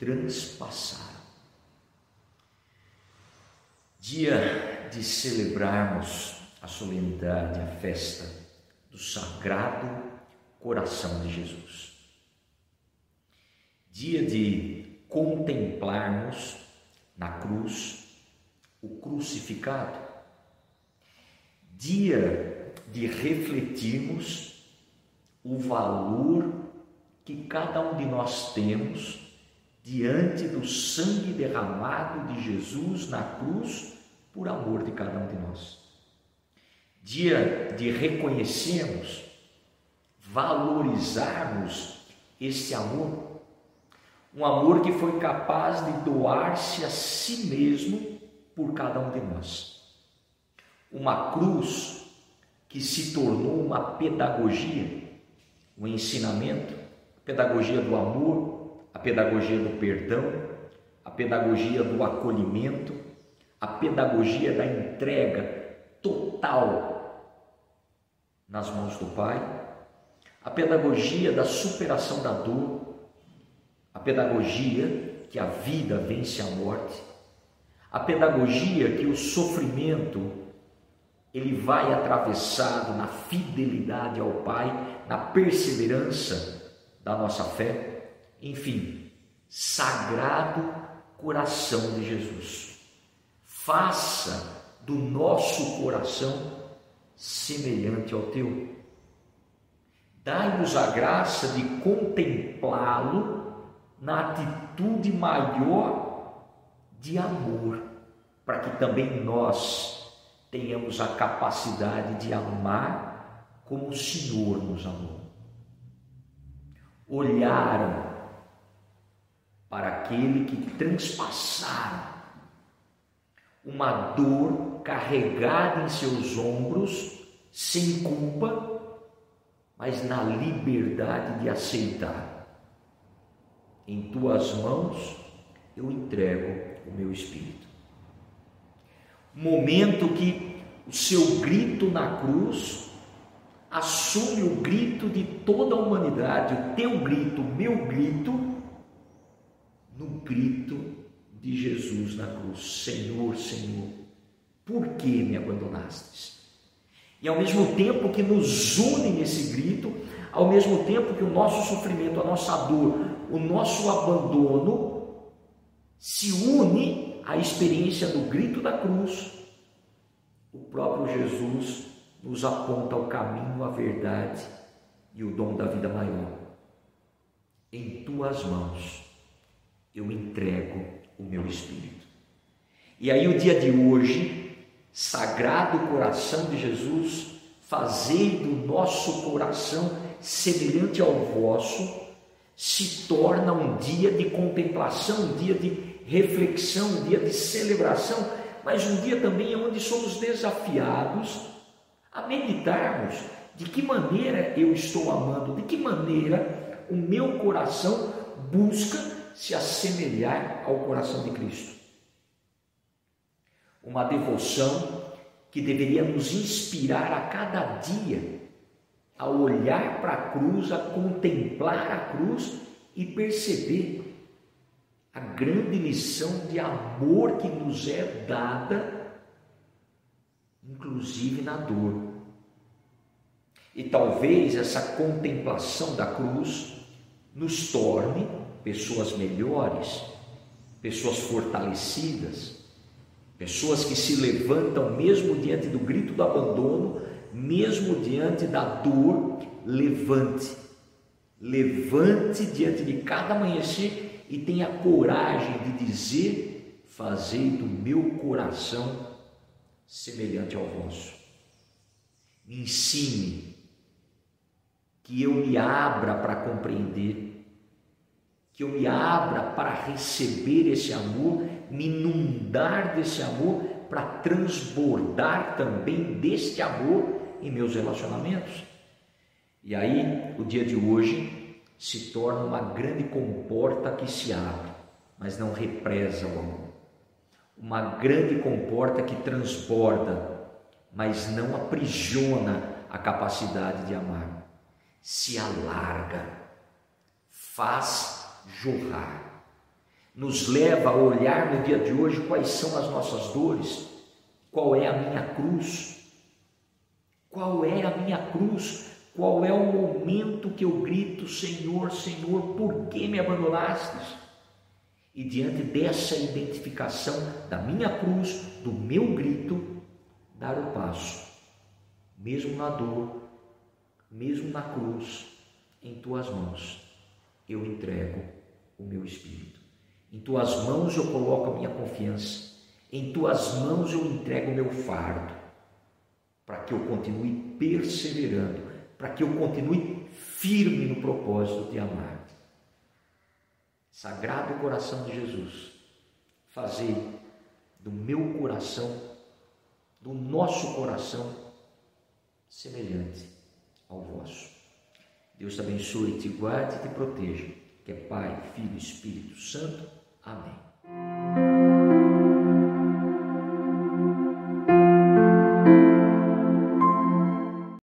transpassaram. Dia de celebrarmos a solenidade, a festa do Sagrado Coração de Jesus. Dia de contemplarmos na cruz o crucificado. Dia de refletirmos o valor que cada um de nós temos diante do sangue derramado de Jesus na cruz por amor de cada um de nós. Dia de reconhecermos, valorizarmos esse amor, um amor que foi capaz de doar-se a si mesmo por cada um de nós. Uma cruz que se tornou uma pedagogia, um ensinamento, pedagogia do amor, a pedagogia do perdão, a pedagogia do acolhimento, a pedagogia da entrega total nas mãos do Pai, a pedagogia da superação da dor, a pedagogia que a vida vence a morte, a pedagogia que o sofrimento ele vai atravessado na fidelidade ao Pai, na perseverança da nossa fé enfim, sagrado coração de Jesus. Faça do nosso coração semelhante ao teu. Dai-nos a graça de contemplá-lo na atitude maior de amor, para que também nós tenhamos a capacidade de amar como o Senhor nos amou. Olharam para aquele que transpassaram uma dor carregada em seus ombros, sem culpa, mas na liberdade de aceitar. Em tuas mãos eu entrego o meu espírito. Momento que o seu grito na cruz assume o grito de toda a humanidade, o teu grito, o meu grito no grito de Jesus na cruz: Senhor, Senhor, por que me abandonastes? E ao mesmo tempo que nos une nesse grito, ao mesmo tempo que o nosso sofrimento, a nossa dor, o nosso abandono se une à experiência do grito da cruz, o próprio Jesus nos aponta o caminho, a verdade e o dom da vida maior. Em tuas mãos eu entrego o meu espírito. E aí, o dia de hoje, Sagrado Coração de Jesus, fazei do nosso coração semelhante ao vosso, se torna um dia de contemplação, um dia de reflexão, um dia de celebração, mas um dia também onde somos desafiados a meditarmos de que maneira eu estou amando, de que maneira o meu coração busca se assemelhar ao coração de Cristo. Uma devoção que deveria nos inspirar a cada dia a olhar para a cruz, a contemplar a cruz e perceber a grande lição de amor que nos é dada, inclusive na dor. E talvez essa contemplação da cruz nos torne pessoas melhores, pessoas fortalecidas, pessoas que se levantam mesmo diante do grito do abandono, mesmo diante da dor, levante. Levante diante de cada amanhecer e tenha coragem de dizer: Fazei do meu coração semelhante ao vosso. Me ensine, que eu me abra para compreender que eu me abra para receber esse amor, me inundar desse amor, para transbordar também deste amor em meus relacionamentos. E aí, o dia de hoje se torna uma grande comporta que se abre, mas não represa o amor. Uma grande comporta que transborda, mas não aprisiona a capacidade de amar. Se alarga, faz jorrar. nos leva a olhar no dia de hoje quais são as nossas dores, qual é a minha cruz, qual é a minha cruz, qual é o momento que eu grito, Senhor, Senhor, por que me abandonastes? E diante dessa identificação da minha cruz, do meu grito, dar o passo, mesmo na dor, mesmo na cruz, em tuas mãos, eu entrego o meu espírito. Em tuas mãos eu coloco a minha confiança. Em tuas mãos eu entrego o meu fardo, para que eu continue perseverando, para que eu continue firme no propósito de amar. Sagrado coração de Jesus, fazer do meu coração, do nosso coração, semelhante ao vosso. Deus te abençoe, te guarde e te proteja, que é Pai, Filho e Espírito Santo. Amém.